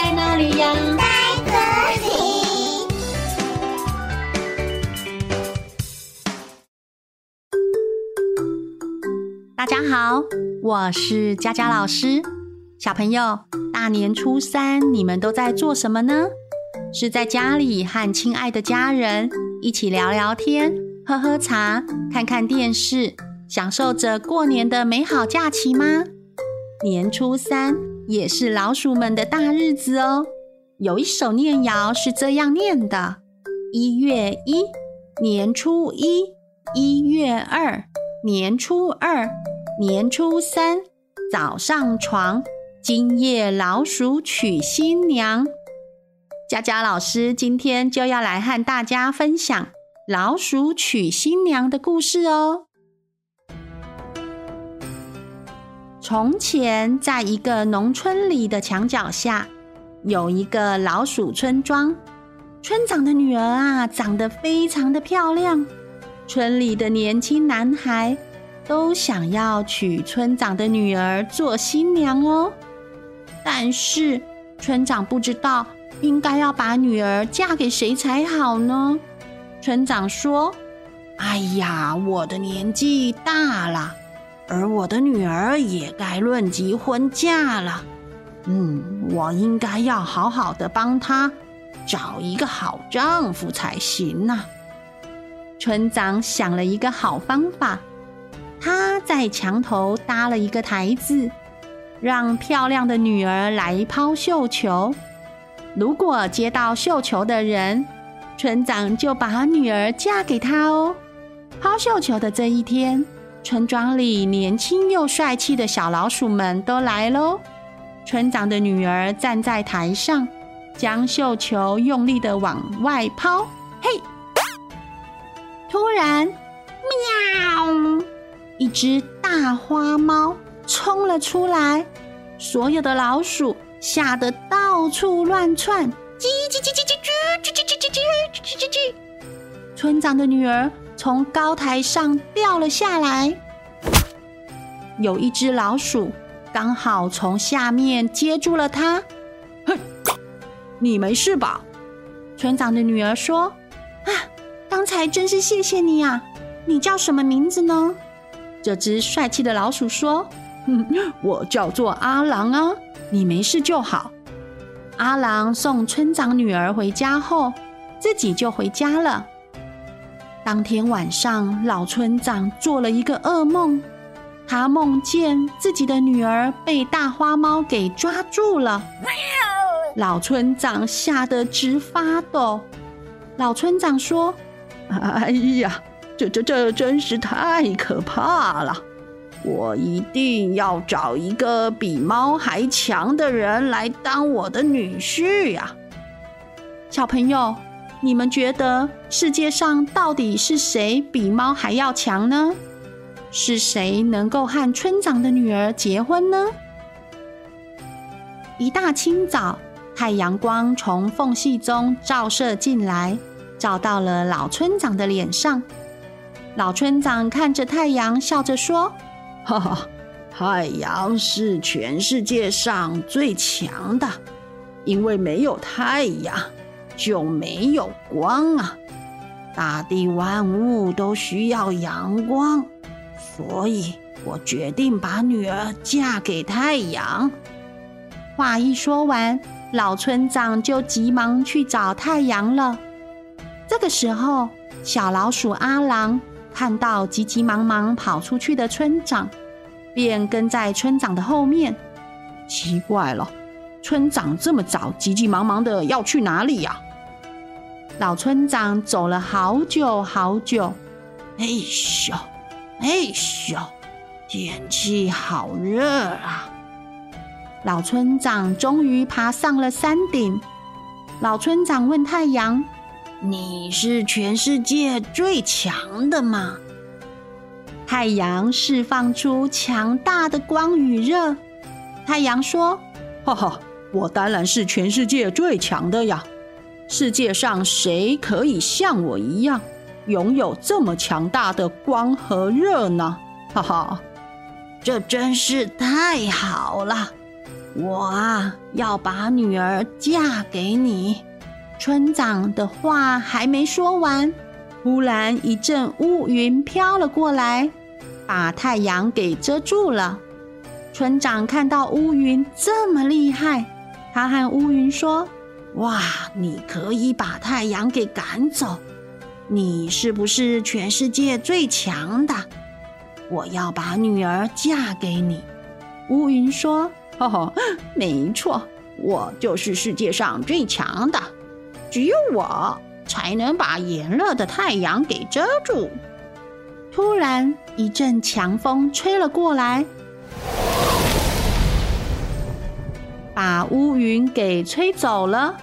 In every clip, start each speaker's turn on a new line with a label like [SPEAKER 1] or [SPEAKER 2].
[SPEAKER 1] 在哪里呀？
[SPEAKER 2] 在这里。
[SPEAKER 3] 大家好，我是佳佳老师。小朋友，大年初三你们都在做什么呢？是在家里和亲爱的家人一起聊聊天、喝喝茶、看看电视，享受着过年的美好假期吗？年初三也是老鼠们的大日子哦。有一首念谣是这样念的：一月一，年初一；一月二，年初二；年初三，早上床，今夜老鼠娶新娘。佳佳老师今天就要来和大家分享老鼠娶新娘的故事哦。从前，在一个农村里的墙角下，有一个老鼠村庄。村长的女儿啊，长得非常的漂亮，村里的年轻男孩都想要娶村长的女儿做新娘哦。但是，村长不知道。应该要把女儿嫁给谁才好呢？村长说：“哎呀，我的年纪大了，而我的女儿也该论及婚嫁了。嗯，我应该要好好的帮她找一个好丈夫才行呐。”村长想了一个好方法，他在墙头搭了一个台子，让漂亮的女儿来抛绣球。如果接到绣球的人，村长就把女儿嫁给他哦。抛绣球的这一天，村庄里年轻又帅气的小老鼠们都来喽。村长的女儿站在台上，将绣球用力的往外抛。嘿！突然，喵！一只大花猫冲了出来，所有的老鼠。吓得到处乱窜，叽叽叽叽叽叽叽叽叽叽叽叽叽。村长的女儿从高台上掉了下来，有一只老鼠刚好从下面接住了它。哼，你没事吧？村长的女儿说：“啊，刚才真是谢谢你啊！你叫什么名字呢？”这只帅气的老鼠说：“哼，我叫做阿郎啊。”你没事就好。阿郎送村长女儿回家后，自己就回家了。当天晚上，老村长做了一个噩梦，他梦见自己的女儿被大花猫给抓住了。老村长吓得直发抖。老村长说：“哎呀，这这这真是太可怕了。”我一定要找一个比猫还强的人来当我的女婿呀！小朋友，你们觉得世界上到底是谁比猫还要强呢？是谁能够和村长的女儿结婚呢？一大清早，太阳光从缝隙中照射进来，照到了老村长的脸上。老村长看着太阳，笑着说。哈哈，太阳是全世界上最强的，因为没有太阳就没有光啊！大地万物都需要阳光，所以我决定把女儿嫁给太阳。话一说完，老村长就急忙去找太阳了。这个时候，小老鼠阿郎。看到急急忙忙跑出去的村长，便跟在村长的后面。奇怪了，村长这么早急急忙忙的要去哪里呀？老村长走了好久好久，哎咻，哎咻，天气好热啊！老村长终于爬上了山顶。老村长问太阳。你是全世界最强的吗？太阳释放出强大的光与热。太阳说：“哈哈，我当然是全世界最强的呀！世界上谁可以像我一样拥有这么强大的光和热呢？哈哈，这真是太好了！我啊，要把女儿嫁给你。”村长的话还没说完，忽然一阵乌云飘了过来，把太阳给遮住了。村长看到乌云这么厉害，他和乌云说：“哇，你可以把太阳给赶走，你是不是全世界最强的？我要把女儿嫁给你。”乌云说：“哈哈，没错，我就是世界上最强的。”只有我才能把炎热的太阳给遮住。突然，一阵强风吹了过来，把乌云给吹走了。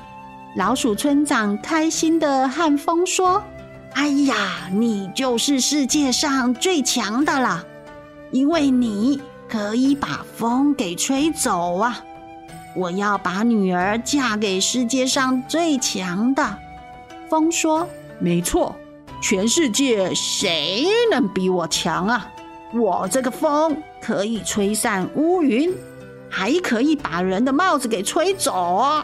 [SPEAKER 3] 老鼠村长开心地和风说：“哎呀，你就是世界上最强的了，因为你可以把风给吹走啊。”我要把女儿嫁给世界上最强的。风说：“没错，全世界谁能比我强啊？我这个风可以吹散乌云，还可以把人的帽子给吹走！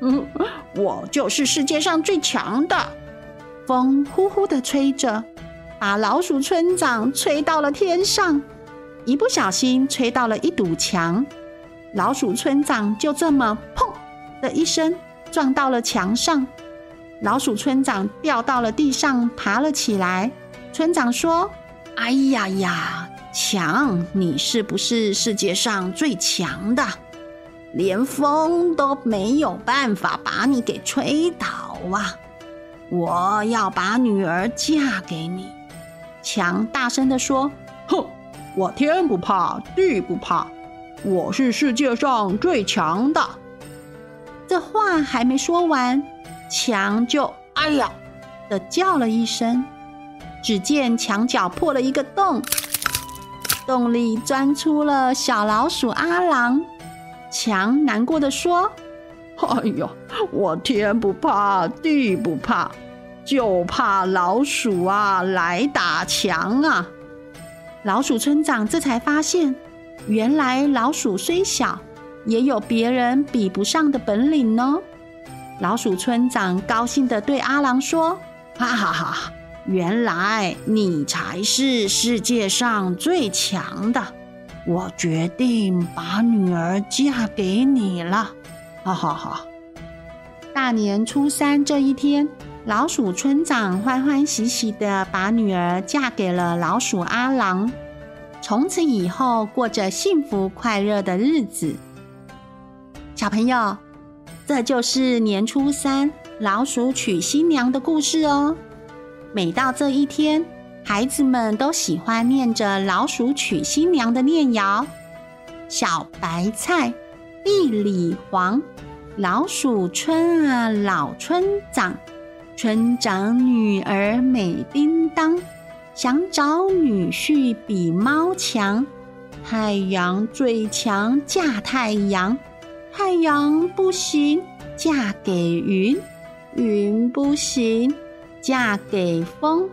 [SPEAKER 3] 嗯，我就是世界上最强的。”风呼呼地吹着，把老鼠村长吹到了天上，一不小心吹到了一堵墙。老鼠村长就这么砰的一声撞到了墙上，老鼠村长掉到了地上，爬了起来。村长说：“哎呀呀，墙，你是不是世界上最强的？连风都没有办法把你给吹倒啊！我要把女儿嫁给你。”强大声地说：“哼，我天不怕地不怕。”我是世界上最强的。这话还没说完，墙就“哎呀”的叫了一声。只见墙角破了一个洞，洞里钻出了小老鼠阿郎。墙难过的说：“哎呦，我天不怕地不怕，就怕老鼠啊来打墙啊！”老鼠村长这才发现。原来老鼠虽小，也有别人比不上的本领呢。老鼠村长高兴地对阿郎说：“哈哈哈，原来你才是世界上最强的！我决定把女儿嫁给你了！”哈哈哈。大年初三这一天，老鼠村长欢欢喜喜地把女儿嫁给了老鼠阿郎。从此以后，过着幸福快乐的日子。小朋友，这就是年初三老鼠娶新娘的故事哦。每到这一天，孩子们都喜欢念着老鼠娶新娘的念谣：小白菜，地里黄，老鼠村啊老村长，村长女儿美叮当。想找女婿比猫强，太阳最强嫁太阳，太阳不行嫁给云，云不行嫁给风，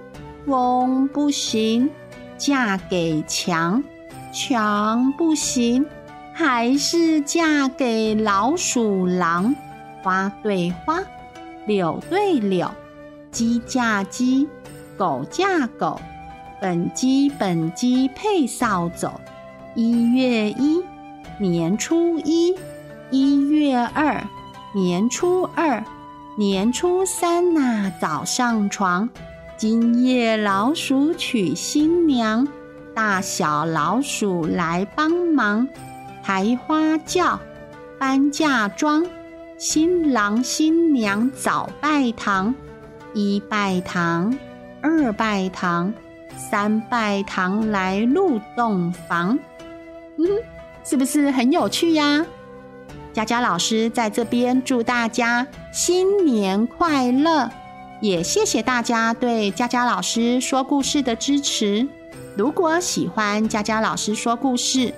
[SPEAKER 3] 风不行嫁给墙，墙不行还是嫁给老鼠狼，花对花，柳对柳，鸡嫁鸡。狗嫁狗，本鸡本鸡配扫帚。一月一，年初一；一月二，年初二；年初三呐、早上床。今夜老鼠娶新娘，大小老鼠来帮忙。抬花轿，搬嫁妆，新郎新娘早拜堂，一拜堂。二拜堂，三拜堂来入洞房，嗯，是不是很有趣呀？佳佳老师在这边祝大家新年快乐，也谢谢大家对佳佳老师说故事的支持。如果喜欢佳佳老师说故事，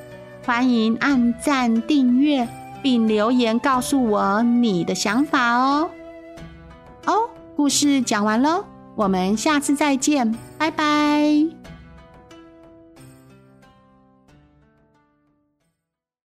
[SPEAKER 3] 欢迎按赞、订阅并留言告诉我你的想法哦。哦，故事讲完喽。我们下次再见，拜拜。